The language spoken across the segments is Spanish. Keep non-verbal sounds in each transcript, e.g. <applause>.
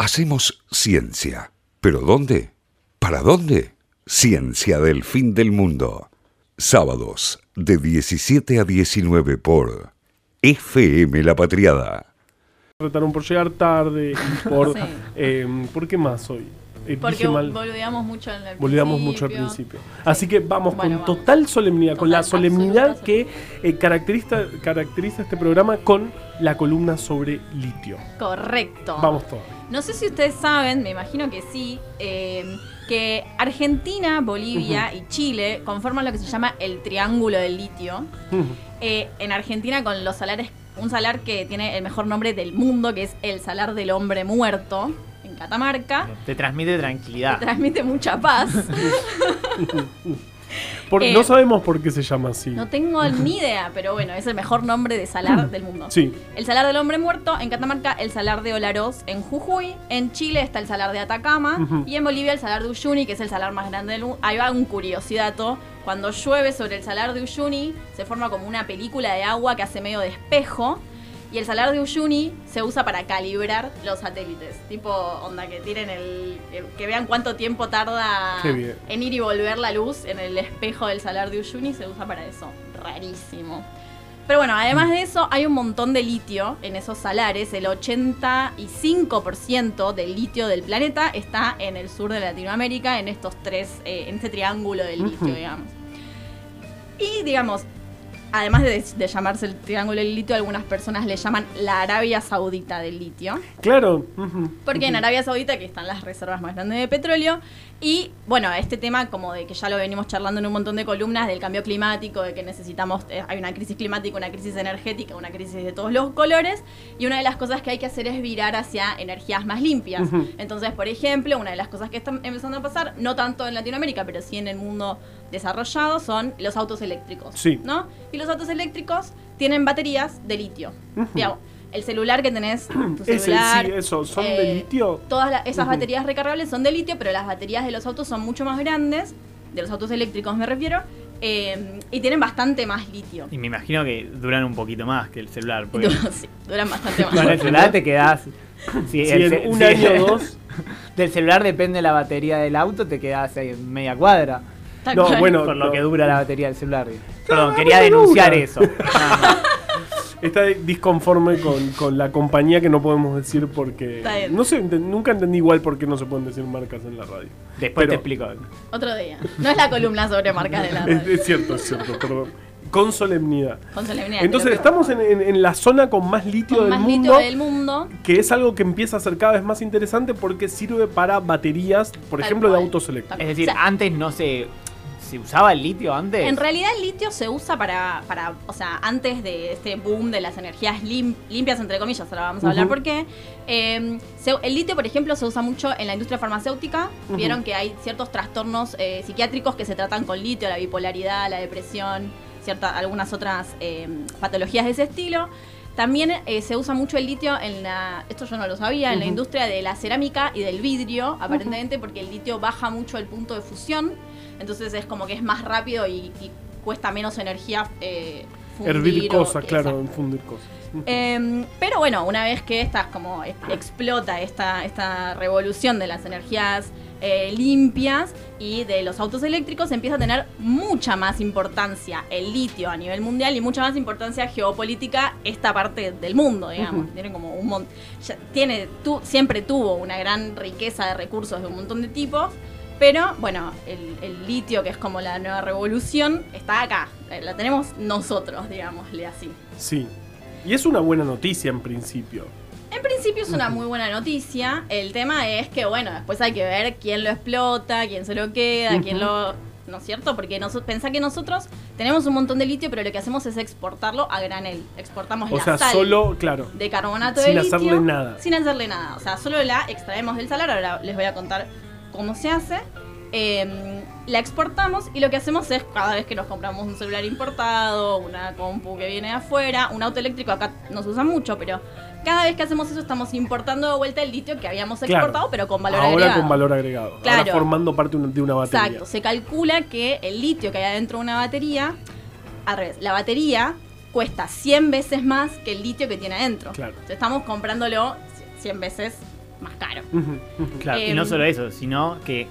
Hacemos ciencia. ¿Pero dónde? ¿Para dónde? Ciencia del fin del mundo. Sábados de 17 a 19 por FM La Patriada. Retaron por llegar tarde y por... <laughs> Sí. eh, ¿Por qué más hoy? Porque mal. boludeamos mucho en el Volvíamos mucho al principio. principio. Así que vamos Bueno, con vamos. total solemnidad, con la solemnidad que eh, caracteriza, caracteriza este programa con la columna sobre litio. Correcto. Vamos todos. No sé si ustedes saben, me imagino que sí, eh, que Argentina, Bolivia y Chile conforman lo que se llama el Triángulo del Litio. Eh, en Argentina con los salares, un salar que tiene el mejor nombre del mundo, que es el salar del hombre muerto, Catamarca. Te transmite tranquilidad. Transmite mucha paz. <laughs> Por- Eh, no sabemos por qué se llama así. No tengo <laughs> ni idea, pero bueno, es el mejor nombre de salar del mundo. Sí. El salar del hombre muerto, en Catamarca el salar de Olaroz en Jujuy, en Chile está el salar de Atacama y en Bolivia el salar de Uyuni, que es el salar más grande del mundo. Ahí va un curiosidato. Cuando llueve sobre el salar de Uyuni se forma como una película de agua que hace medio de espejo y el salar de Uyuni se usa para calibrar los satélites. Tipo, onda, que tiren el... que vean cuánto tiempo tarda en ir y volver la luz en el espejo del salar de Uyuni se usa para eso. Rarísimo. Pero bueno, además de eso, hay un montón de litio en esos salares. El 85% del litio del planeta está en el sur de Latinoamérica, en estos tres, eh, en este triángulo del litio, digamos. Y digamos, además de, de llamarse el triángulo del litio, algunas personas le llaman la Arabia Saudita del litio. Claro. Porque en. Arabia Saudita, que están las reservas más grandes de petróleo, y bueno, este tema como de que ya lo venimos charlando en un montón de columnas, del cambio climático, de que necesitamos, eh, hay una crisis climática, una crisis energética, una crisis de todos los colores, y una de las cosas que hay que hacer es virar hacia energías más limpias. Entonces, por ejemplo, una de las cosas que están empezando a pasar, no tanto en Latinoamérica, pero sí en el mundo desarrollado, son los autos eléctricos. Sí. ¿no? Y los autos eléctricos tienen baterías de litio. Digamos, el celular que tenés, tu Ese, celular, sí, eso, ¿son de eh, litio? Todas la- esas baterías recargables son de litio, pero las baterías de los autos son mucho más grandes, de los autos eléctricos me refiero, eh, y tienen bastante más litio. Y me imagino que duran un poquito más que el celular. <laughs> Porque sí, duran bastante más. <laughs> con el celular te quedás. Si el en un si- año o dos. <laughs> Del celular depende la batería del auto, te quedás ahí en media cuadra. No, bueno, por lo no. que dura la batería del celular. Perdón, no quería denunciar eso. Nada más. Está disconforme con, con la compañía que no podemos decir porque. Está bien. No sé, ent- nunca entendí igual por qué no se pueden decir marcas en la radio. Después Pero- te explico. Otro día. No es la columna sobre marcas de la Es, radio. es cierto, es cierto, perdón. Con solemnidad. Con solemnidad, Entonces estamos en, en- en la zona con más litio Con del más mundo, litio del mundo. que es algo que empieza a ser cada vez más interesante porque sirve para baterías, por Tal ejemplo, de autos eléctricos. Es decir, O sea, antes no se. ¿Se usaba el litio antes? En realidad el litio se usa para, para o sea, antes de este boom de las energías lim- limpias, entre comillas, ahora vamos a hablar Ujú. por qué. eh, se- el litio, por ejemplo, se usa mucho en la industria farmacéutica. Ujú. Vieron que hay ciertos trastornos eh, psiquiátricos que se tratan con litio, la bipolaridad, la depresión, cierta, algunas otras eh, patologías de ese estilo. También eh, se usa mucho el litio en la, esto yo no lo sabía, en la industria de la cerámica y del vidrio, aparentemente porque el litio baja mucho el punto de fusión, entonces es como que es más rápido y, y cuesta menos energía eh, fundir Hervir o- cosas, claro, exacto. fundir cosas. <laughs> Em, pero bueno, una vez que estas como es- explota esta, esta revolución de las energías eh, limpias y de los autos eléctricos, empieza a tener mucha más importancia el litio a nivel mundial y mucha más importancia geopolítica esta parte del mundo, digamos. Tiene como un ya tiene, tu, siempre tuvo una gran riqueza de recursos de un montón de tipos. Pero bueno, el, el litio, que es como la nueva revolución, está acá. Eh, La tenemos nosotros, digámosle así. Sí. Y es una buena noticia en principio. En principio es una muy buena noticia. El tema es que, bueno, después hay que ver quién lo explota, quién se lo queda, quién lo. ¿No es cierto? Porque noso- pensá que nosotros tenemos un montón de litio, pero lo que hacemos es exportarlo a granel. Exportamos O la sea, sal solo, claro. de carbonato sin de litio. hacerle nada. Sin hacerle nada. O sea, solo la extraemos del salar. Ahora les voy a contar cómo se hace. Eh, la exportamos y lo que hacemos es cada vez que nos compramos un celular importado, una compu que viene de afuera, un auto eléctrico acá no se usa mucho, pero cada vez que hacemos eso estamos importando de vuelta el litio que habíamos Claro. exportado, pero con valor Ahora agregado. con valor agregado. Ahora Claro. formando parte de una batería. Exacto, se calcula que el litio que hay adentro de una batería, al revés, la batería cuesta 100 veces más que el litio que tiene adentro. Claro. Entonces, estamos comprándolo 100 veces más caro. Claro, y Em, no solo eso, sino que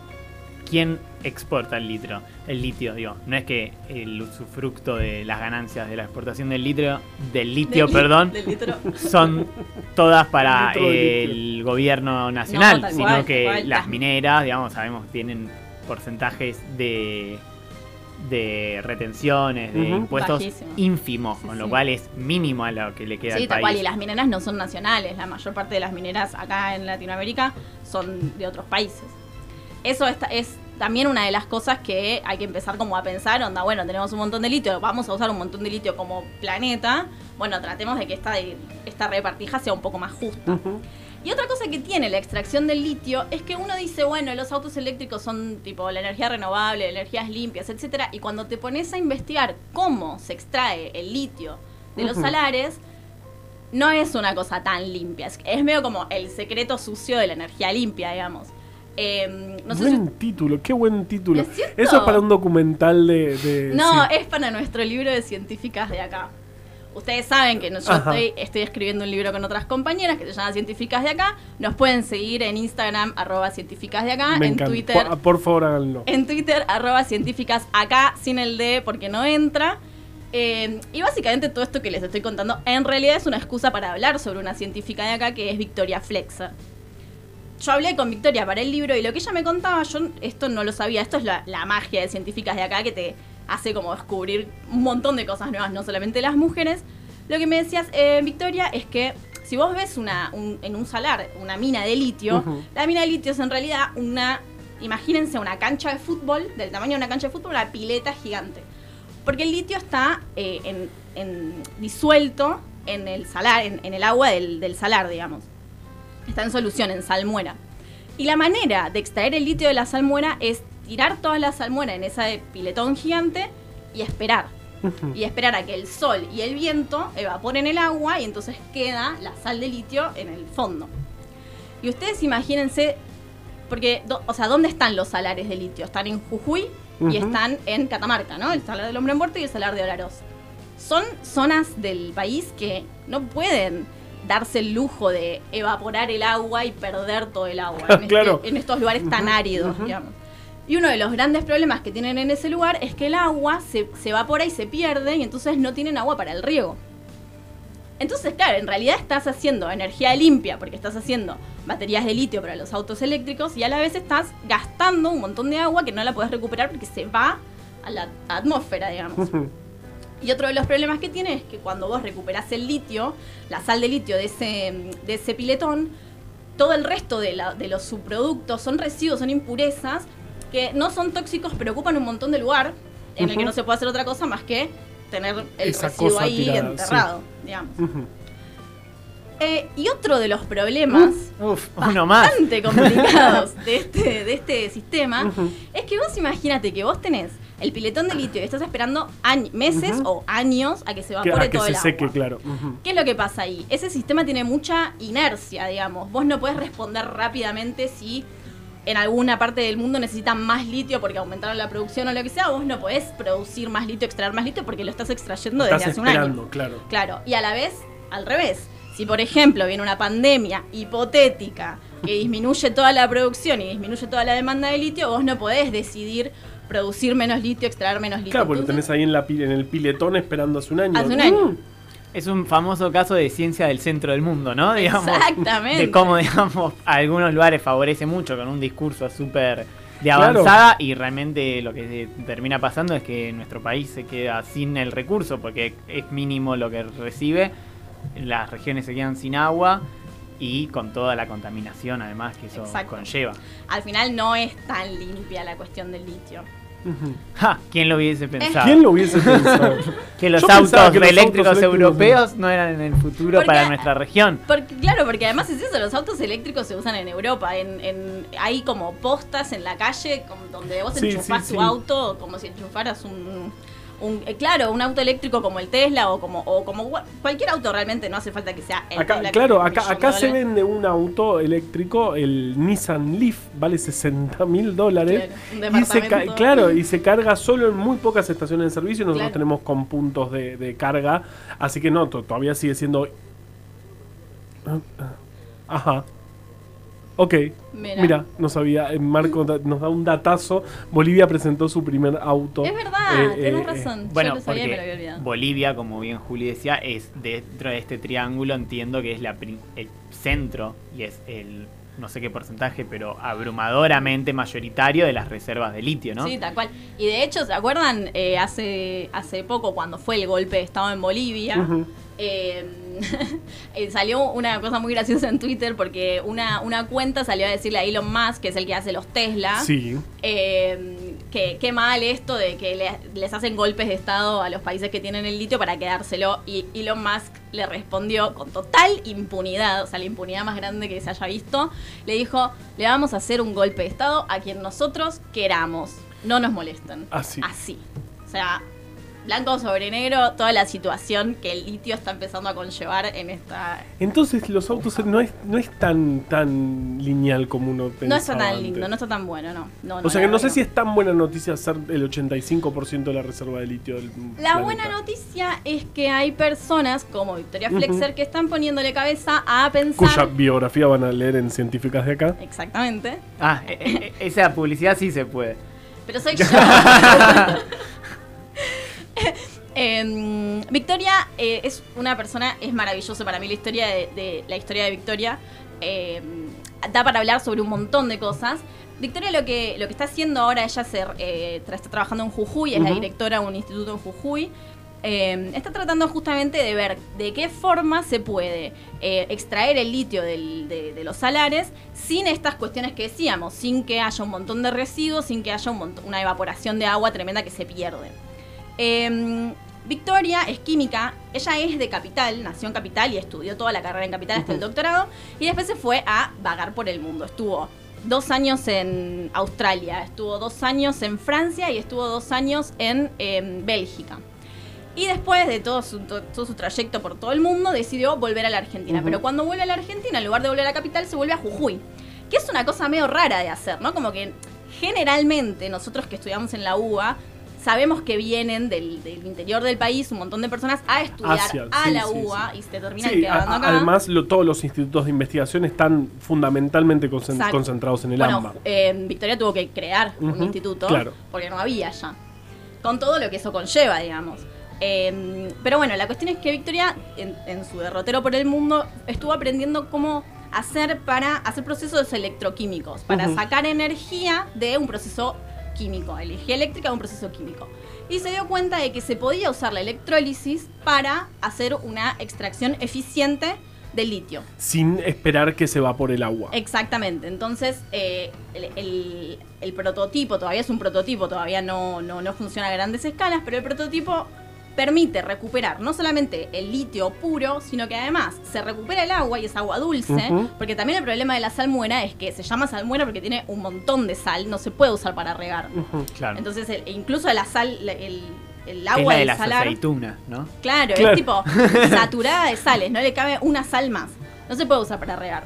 ¿quién exporta el litro? El litio, digo. No es que el usufructo de las ganancias de la exportación del litro, del litio, Del li- perdón, del litro. son todas para <laughs> el gobierno nacional, No, sino cual, que cual. las mineras, digamos, sabemos, tienen porcentajes de de retenciones, de impuestos Bajísimo. ínfimos, Sí, con lo sí. cual es mínimo a lo que le queda Sí, al tal país. cual. Y las mineras no son nacionales. La mayor parte de las mineras acá en Latinoamérica son de otros países. Eso está- es también una de las cosas que hay que empezar como a pensar. Onda, bueno, tenemos un montón de litio, vamos a usar un montón de litio como planeta. Bueno, tratemos de que esta, esta repartija sea un poco más justa. Y otra cosa que tiene la extracción del litio es que uno dice, bueno, los autos eléctricos son tipo la energía renovable, energías limpias, etcétera, y cuando te pones a investigar cómo se extrae el litio de los Ujú. salares, no es una cosa tan limpia. Es, es medio como el secreto sucio de la energía limpia, digamos. Eh, no sé si buen título, qué buen título. Eso es para un documental de. de- No, sí. es para nuestro libro de científicas de acá. Ustedes saben que no- yo estoy, estoy escribiendo un libro con otras compañeras que se llama Científicas de acá. Nos pueden seguir en Instagram, arroba científicas de acá, Me en encanta. Twitter, Por, por favor, háganlo. en Twitter, arroba científicas acá, sin el D porque no entra. Eh, y básicamente todo esto que les estoy contando en realidad es una excusa para hablar sobre una científica de acá que es Victoria Flexer. Yo hablé con Victoria para el libro y lo que ella me contaba, yo esto no lo sabía, esto es la, la magia de científicas de acá que te hace como descubrir un montón de cosas nuevas, no solamente las mujeres. Lo que me decías, eh, Victoria, es que si vos ves una, un- en un salar una mina de litio, la mina de litio es en realidad una, imagínense una cancha de fútbol, del tamaño de una cancha de fútbol, una pileta gigante. Porque el litio está eh, en- en- disuelto en el salar, en, en el agua del, del salar, digamos. Está en solución, en salmuera. Y la manera de extraer el litio de la salmuera es tirar toda la salmuera en ese piletón gigante y esperar. Y esperar a que el sol y el viento evaporen el agua y entonces queda la sal de litio en el fondo. Y ustedes imagínense, porque, do- o sea, ¿dónde están los salares de litio? Están en Jujuy y están en Catamarca, ¿no? El salar del hombre muerto y el salar de Olaroz. Son zonas del país que no pueden darse el lujo de evaporar el agua y perder todo el agua <laughs> en, este- Claro. en estos lugares tan áridos, digamos. Y uno de los grandes problemas que tienen en ese lugar es que el agua se, se evapora y se pierde y entonces no tienen agua para el riego. Entonces, claro, en realidad estás haciendo energía limpia porque estás haciendo baterías de litio para los autos eléctricos y a la vez estás gastando un montón de agua que no la puedes recuperar porque se va a la atmósfera, digamos. <laughs> Y otro de los problemas que tiene es que cuando vos recuperás el litio, la sal de litio de ese, de ese piletón, todo el resto de, la- de los subproductos son residuos, son impurezas que no son tóxicos, pero ocupan un montón de lugar en el que no se puede hacer otra cosa más que tener el Esa residuo ahí tirada, enterrado, digamos. Eh, y otro de los problemas Uf, uno más. bastante complicados <laughs> de este, de este sistema es que vos imagínate que vos tenés el piletón de litio y estás esperando meses o años a que se evapore a que todo el seque, agua. claro. Ujú. ¿Qué es lo que pasa ahí? Ese sistema tiene mucha inercia, digamos. Vos no podés responder rápidamente si en alguna parte del mundo necesitan más litio porque aumentaron la producción o lo que sea. Vos no podés producir más litio, extraer más litio porque lo estás extrayendo desde Estás hace un año. claro. Claro, y a la vez, al revés. Si por ejemplo viene una pandemia hipotética que disminuye toda la producción y disminuye toda la demanda de litio, vos no podés decidir producir menos litio, extraer menos litio. Claro, porque lo tenés ahí en, la, en el piletón esperando hace un año. Hace un año. Mm. Es un famoso caso de ciencia del centro del mundo, ¿no? <laughs> Digamos, Exactamente. De cómo, digamos, a <laughs> algunos lugares favorece mucho con un discurso súper de Claro. avanzada y realmente lo que termina pasando es que nuestro país se queda sin el recurso porque es mínimo lo que recibe, las regiones se quedan sin agua y con toda la contaminación además que eso Exacto. conlleva. al final no es tan limpia la cuestión del litio. Ja, ¿Quién lo hubiese pensado? ¿Quién lo hubiese <laughs> pensado? Que los Yo autos que los eléctricos autos europeos no eran en el futuro Porque- para nuestra región. Porque, claro, porque además es eso, los autos eléctricos se usan en Europa. En, en- hay como postas en la calle donde vos Sí, enchufás sí, tu sí. auto como si enchufaras un, un- eh, claro, un auto eléctrico como el Tesla o como, o como gua- cualquier auto realmente, no hace falta que sea el Acá, Tesla claro, acá, se vende un auto eléctrico, el Nissan Leaf, vale 60 mil dólares. Claro, Y se claro, y se carga solo en muy pocas estaciones de servicio. Nosotros Claro. tenemos con puntos de, de carga, así que no, to- todavía sigue siendo. Ah, ah. Ajá. Ok. Mira. Mira, no sabía. eh, Marco nos da un datazo. Bolivia presentó su primer auto. Es verdad, Eh, tenés eh, razón. Bueno, Yo lo sabía y me lo porque había olvidado. Bolivia, como bien Juli decía, es dentro de este triángulo, entiendo que es la, el centro y es el, no sé qué porcentaje, pero abrumadoramente mayoritario de las reservas de litio, ¿no? Sí, tal cual. Y de hecho, ¿se acuerdan? Eh, hace, hace poco, cuando fue el golpe de Estado en Bolivia, eh, <laughs> eh, salió una cosa muy graciosa en Twitter porque una, una cuenta salió a decirle a Elon Musk, que es el que hace los Tesla, Sí. eh, que qué mal esto de que le- les hacen golpes de Estado a los países que tienen el litio para quedárselo. Y Elon Musk le respondió con total impunidad, o sea, la impunidad más grande que se haya visto. Le dijo, le vamos a hacer un golpe de Estado a quien nosotros queramos. No nos molesten. Así. Así. O sea, blanco sobre negro, toda la situación que el litio está empezando a conllevar en esta... Entonces los autos no es, no es tan, tan lineal como uno pensaba No está tan antes. lindo, no está tan bueno, no. no O sea que no sé si es tan buena noticia ser el 85% de la reserva de litio del La planeta. buena noticia es que hay personas como Victoria. Flexer que están poniéndole cabeza a pensar. Cuya biografía van a leer en Científicas de acá. Exactamente. Ah, e- e- e- esa publicidad sí se puede. Pero soy <laughs> yo. <laughs> Em, Victoria eh, es una persona, es maravilloso para mí la historia de, de- la historia de Victoria. em, da para hablar sobre un montón de cosas. Victoria lo que, lo que está haciendo ahora, ella se, eh, está trabajando en Jujuy, es la directora de un instituto en Jujuy. Eh, está tratando justamente de ver de qué forma se puede eh, extraer el litio del- de, de los salares sin estas cuestiones que decíamos, sin que haya un montón de residuos, sin que haya un montón- una evaporación de agua tremenda que se pierde. Eh, Victoria es química, ella es de Capital, nació en Capital y estudió toda la carrera en Capital hasta el doctorado y después se fue a vagar por el mundo. Estuvo dos años en Australia, estuvo dos años en Francia y estuvo dos años en em, Bélgica. Y después de todo su, to- todo su trayecto por todo el mundo, decidió volver a la Argentina. Pero cuando vuelve a la Argentina, en lugar de volver a Capital, se vuelve a Jujuy. Que es una cosa medio rara de hacer, ¿no? Como que generalmente nosotros que estudiamos en la UBA, sabemos que vienen del, del interior del país un montón de personas a estudiar a sí, la sí, UBA y se terminan quedando a- acá. además lo- todos los institutos de investigación están fundamentalmente concentrados en el bueno, AMBA. eh, Victoria tuvo que crear un instituto claro. porque no había ya. Con todo lo que eso conlleva, digamos. Eh, pero bueno, la cuestión es que Victoria, en, en su derrotero por el mundo, estuvo aprendiendo cómo hacer para hacer procesos electroquímicos, para sacar energía de un proceso químico, energía eléctrica de un proceso químico. Y se dio cuenta de que se podía usar la electrólisis para hacer una extracción eficiente del litio. Sin esperar que se evapore el agua. Exactamente, entonces eh, el, el- el prototipo todavía es un prototipo, todavía no, no, no funciona a grandes escalas, pero el prototipo permite recuperar no solamente el litio puro, sino que además se recupera el agua y es agua dulce, porque también el problema de la salmuera es que se llama salmuera porque tiene un montón de sal, no se puede usar para regar. Claro. Entonces el- incluso la sal, el, el es agua la de del las aceitunas, ¿no? Claro, Claro. es tipo <laughs> saturada de sales, no le cabe una sal más. No se puede usar para regar.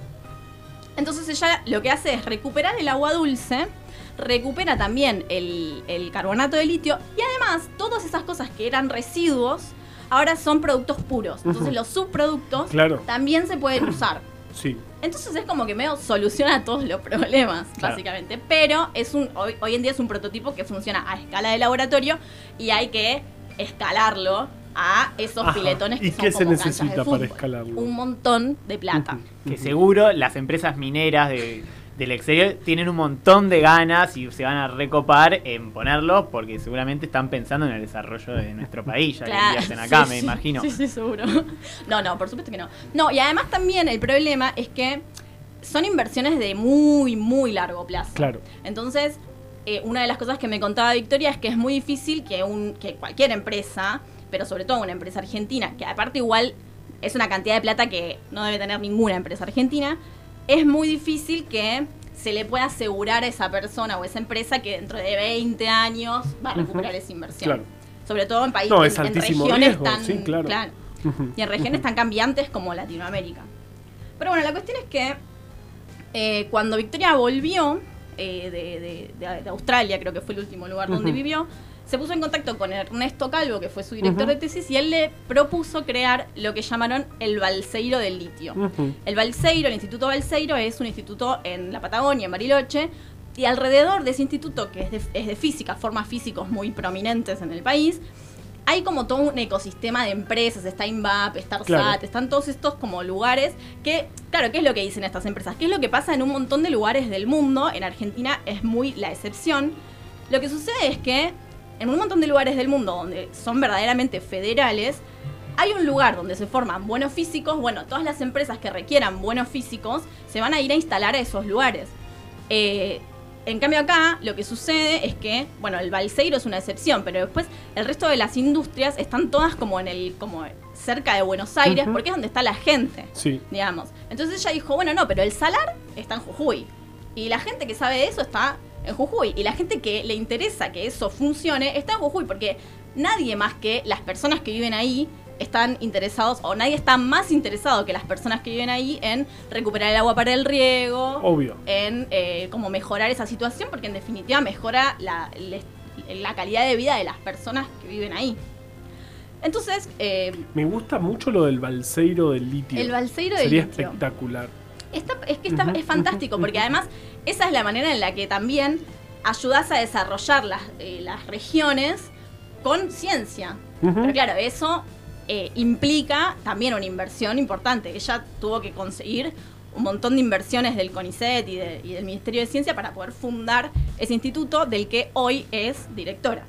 Entonces ella lo que hace es recuperar el agua dulce, recupera también el, el carbonato de litio y además todas esas cosas que eran residuos ahora son productos puros. Entonces los subproductos Claro. también se pueden usar. <clears throat> Sí. Entonces es como que medio soluciona todos los problemas, Claro. básicamente. Pero es un hoy, hoy en día es un prototipo que funciona a escala de laboratorio y hay que escalarlo a esos Ajá. piletones que ¿Y son qué se como de necesita para escalarlo? Un montón de plata. Que seguro las empresas mineras de- del exterior tienen un montón de ganas y se van a recopar en ponerlo porque seguramente están pensando en el desarrollo de nuestro país, ya que Claro, hacen acá, sí, me sí, imagino. Sí, sí, seguro. No, no, por supuesto que no. No, y además también el problema es que son inversiones de muy, muy largo plazo. Claro. Entonces, eh, una de las cosas que me contaba Victoria es que es muy difícil que, un, que cualquier empresa, pero sobre todo una empresa argentina, que aparte igual es una cantidad de plata que no debe tener ninguna empresa argentina, es muy difícil que se le pueda asegurar a esa persona o esa empresa que dentro de 20 años va a recuperar esa inversión. Claro. Sobre todo en países, No, es en altísimo regiones riesgo, tan... sí, claro. Y en regiones tan cambiantes como Latinoamérica. Pero bueno, la cuestión es que eh, cuando Victoria volvió eh, de, de- de- de Australia, creo que fue el último lugar donde vivió, se puso en contacto con Ernesto Calvo, que fue su director de tesis, y él le propuso crear lo que llamaron el Balseiro del litio. El Balseiro, el Instituto Balseiro, es un instituto en la Patagonia, en Bariloche, y alrededor de ese instituto, que es de, es de física, forma físicos muy prominentes en el país, hay como todo un ecosistema de empresas, está INVAP, está ARSAT, Claro. están todos estos como lugares que, claro, ¿qué es lo que dicen estas empresas? ¿Qué es lo que pasa en un montón de lugares del mundo? En Argentina es muy la excepción. Lo que sucede es que en un montón de lugares del mundo donde son verdaderamente federales, hay un lugar donde se forman buenos físicos, bueno, todas las empresas que requieran buenos físicos se van a ir a instalar a esos lugares. Eh, en cambio acá lo que sucede es que, bueno, el Balseiro es una excepción, pero después el resto de las industrias están todas como en el, como cerca de Buenos Aires, porque es donde está la gente, Sí. digamos. Entonces ella dijo, bueno, no, pero el salar está en Jujuy. Y la gente que sabe de eso está en Jujuy. Y la gente que le interesa que eso funcione está en Jujuy, porque nadie más que las personas que viven ahí están interesados, o nadie está más interesado que las personas que viven ahí en recuperar el agua para el riego, Obvio. en eh, como mejorar esa situación, porque en definitiva mejora la, calidad de vida de las personas que viven ahí. Entonces, eh, Me gusta mucho lo del balseiro del litio. el balseiro del Sería litio. espectacular. Está- es que está- es fantástico, porque <laughs> además esa es la manera en la que también ayudas a desarrollar las, eh, las regiones con ciencia. Ujú. Pero claro, eso eh, implica también una inversión importante. Ella tuvo que conseguir un montón de inversiones del CONICET y, de- y del Ministerio de Ciencia para poder fundar ese instituto del que hoy es directora.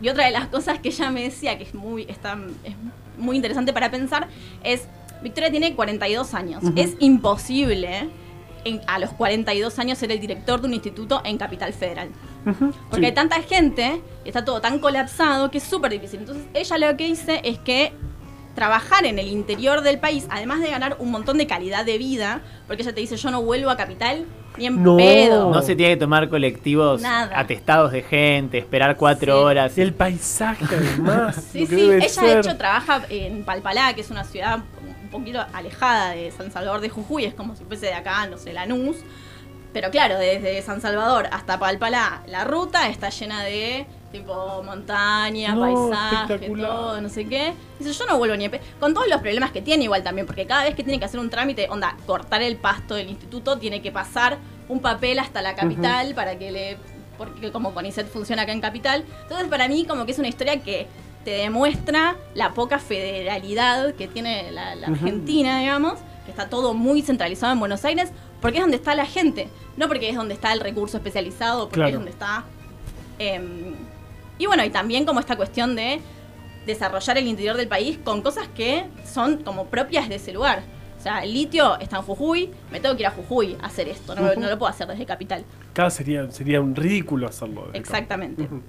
Y otra de las cosas que ella me decía que es muy, está, es muy interesante para pensar es, Victoria tiene 42 años. Ujú. Es imposible en- a los 42 años ser el director de un instituto en Capital Federal. Porque sí. hay tanta gente, está todo tan colapsado que es súper difícil. Entonces ella lo que dice es que trabajar en el interior del país, además de ganar un montón de calidad de vida, porque ella te dice yo no vuelvo a Capital ni en No. pedo. No se tiene que tomar colectivos Nada. atestados de gente, esperar cuatro Sí. horas. El paisaje, además. Sí, sí, ella ser. de hecho trabaja en Palpalá, que es una ciudad poquito alejada de San Salvador de Jujuy, es como si fuese de acá, no sé, Lanús. Pero claro, desde San Salvador hasta Palpalá, la ruta está llena de tipo montaña, No, paisaje, todo, no sé qué. Dice, yo no vuelvo ni a pe-". Con todos los problemas que tiene igual también, porque cada vez que tiene que hacer un trámite, onda, cortar el pasto del instituto, tiene que pasar un papel hasta la capital para que le... Porque como CONICET funciona acá en capital. Entonces para mí como que es una historia que te demuestra la poca federalidad que tiene la, la. Argentina, digamos, que está todo muy centralizado en Buenos Aires, porque es donde está la gente, no porque es donde está el recurso especializado, porque Claro. es donde está... em, y bueno, y también como esta cuestión de desarrollar el interior del país con cosas que son como propias de ese lugar. O sea, el litio está en Jujuy, me tengo que ir a Jujuy a hacer esto, no, Ujú. no lo puedo hacer desde Capital. Cada sería, sería un ridículo hacerlo. desde acá. Exactamente. Ujú.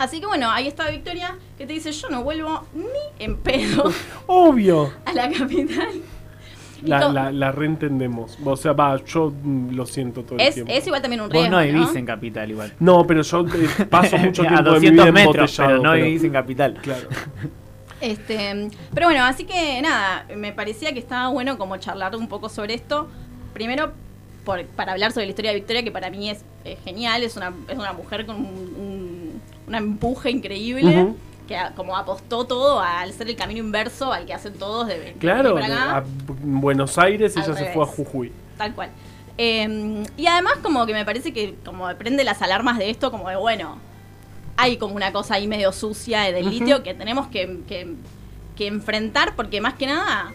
Así que bueno, ahí está Victoria que te dice, yo no vuelvo ni en pedo <laughs> Obvio. a la capital. La, la, la reentendemos. O sea, va, yo lo siento todo el es, tiempo. es igual también un Vos riesgo, no vivís ¿no? en capital igual. No, pero yo eh, paso <laughs> mucho a tiempo de mi 200 vida metros, embotellado. pero no pero- vivís en capital. Claro. <laughs> Este, pero bueno, así que nada, me parecía que estaba bueno como charlar un poco sobre esto. Primero, por- para hablar sobre la historia de Victoria, que para mí es, genial, es una, es una mujer con un, un- un empuje increíble, que como apostó todo al ser el camino inverso al que hacen todos de venir Claro, para acá. a Buenos Aires Al ella se fue a Jujuy. Tal cual. Eh, y además como que me parece que como prende las alarmas de esto, como de bueno, hay como una cosa ahí medio sucia del litio que tenemos que, que- que enfrentar porque más que nada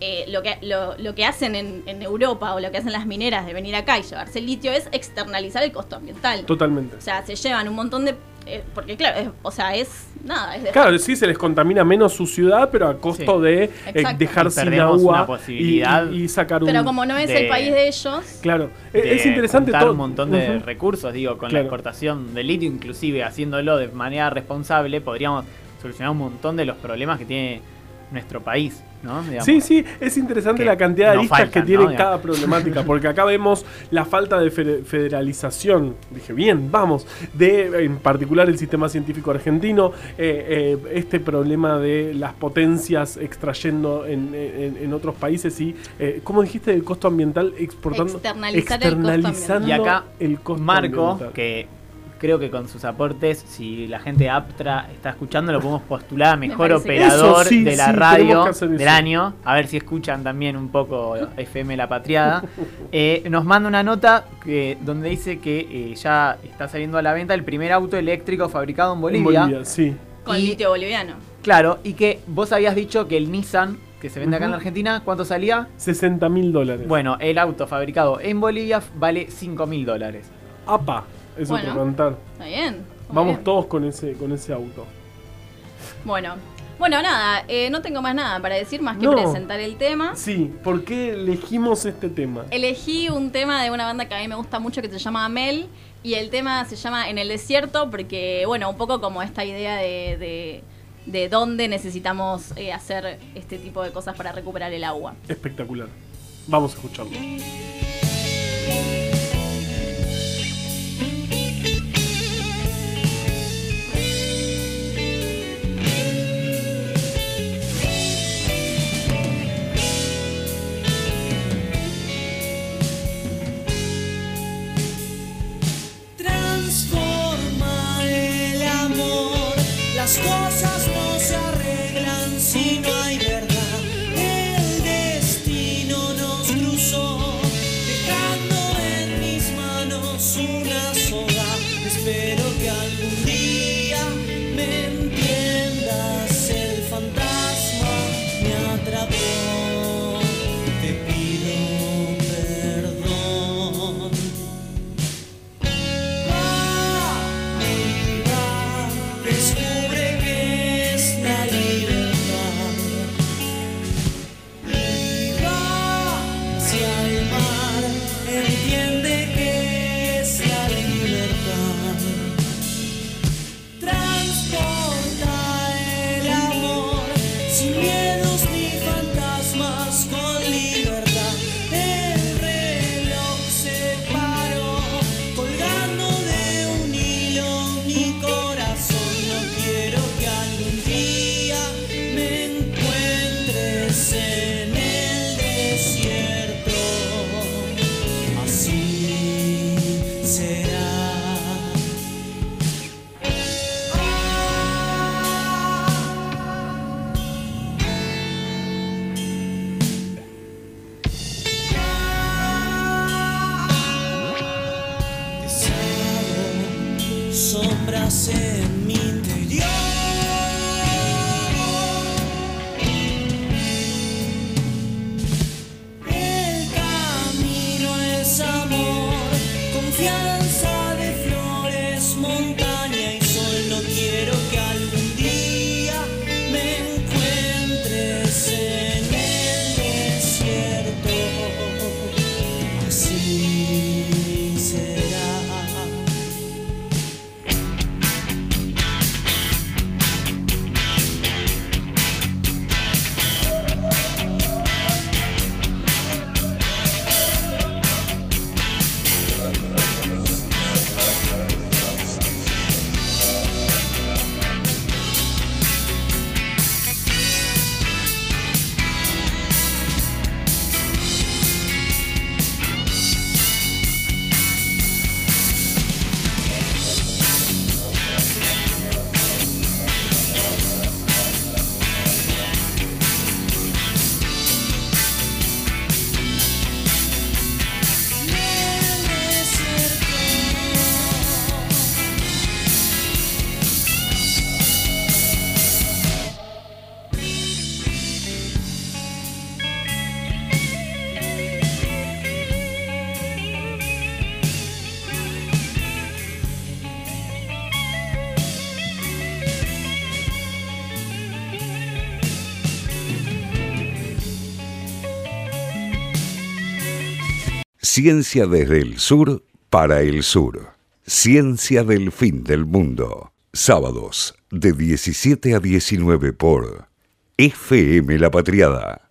eh, lo, que, lo, lo que hacen en, en Europa o lo que hacen las mineras de venir acá y llevarse el litio es externalizar el costo ambiental. Totalmente. O sea, se llevan un montón de... eh, porque claro, es- o sea, es nada, es Claro, sí, se les contamina menos su ciudad, pero a costo Sí. de eh, dejar Y sin agua y- posibilidad. y, y sacar un... Pero como no es de- el país de ellos, Claro, e- de es interesante todo. un montón de recursos, digo, con Claro. la exportación de litio, inclusive haciéndolo de manera responsable, podríamos solucionar un montón de los problemas que tiene nuestro país, ¿no? Digamos. Sí, sí, es interesante la cantidad de no listas faltan, que tiene ¿no? cada <laughs> problemática, porque acá vemos la falta de fe- federalización, dije bien, vamos, de en particular el sistema científico argentino, eh, eh, este problema de las potencias extrayendo en, en- en otros países y, eh, ¿cómo dijiste? El costo ambiental exportando, Externalizar el costo externalizando Y acá el costo Marco, ambiental. que creo que con sus aportes, si la gente aptra está escuchando, lo podemos postular a Me mejor operador sí, de la sí, radio del eso. año. A ver si escuchan también un poco FM La Patriada. Eh, nos manda una nota que, donde dice que eh, ya está saliendo a la venta el primer auto eléctrico fabricado en En Bolivia. Bolivia, sí. Con Y- litio boliviano. Claro, y que vos habías dicho que el Nissan, que se vende acá en la. Argentina, ¿cuánto salía? 60 mil dólares. Bueno, el auto fabricado en Bolivia vale 5 mil dólares. APA, eso Bueno. te contar. Está bien. Vamos bien. todos con ese, con ese auto. Bueno. Bueno, nada, eh, no tengo más nada para decir más que No. presentar el tema. Sí, ¿por qué elegimos este tema? Elegí un tema de una banda que a mí me gusta mucho que se llama Mel y el tema se llama En el desierto porque, bueno, un poco como esta idea de, de, de dónde necesitamos eh, hacer este tipo de cosas para recuperar el agua. Espectacular. Vamos a escucharlo. Ciencia desde el sur para el sur. Ciencia del fin del mundo. Sábados de 17 a 19 por FM La Patriada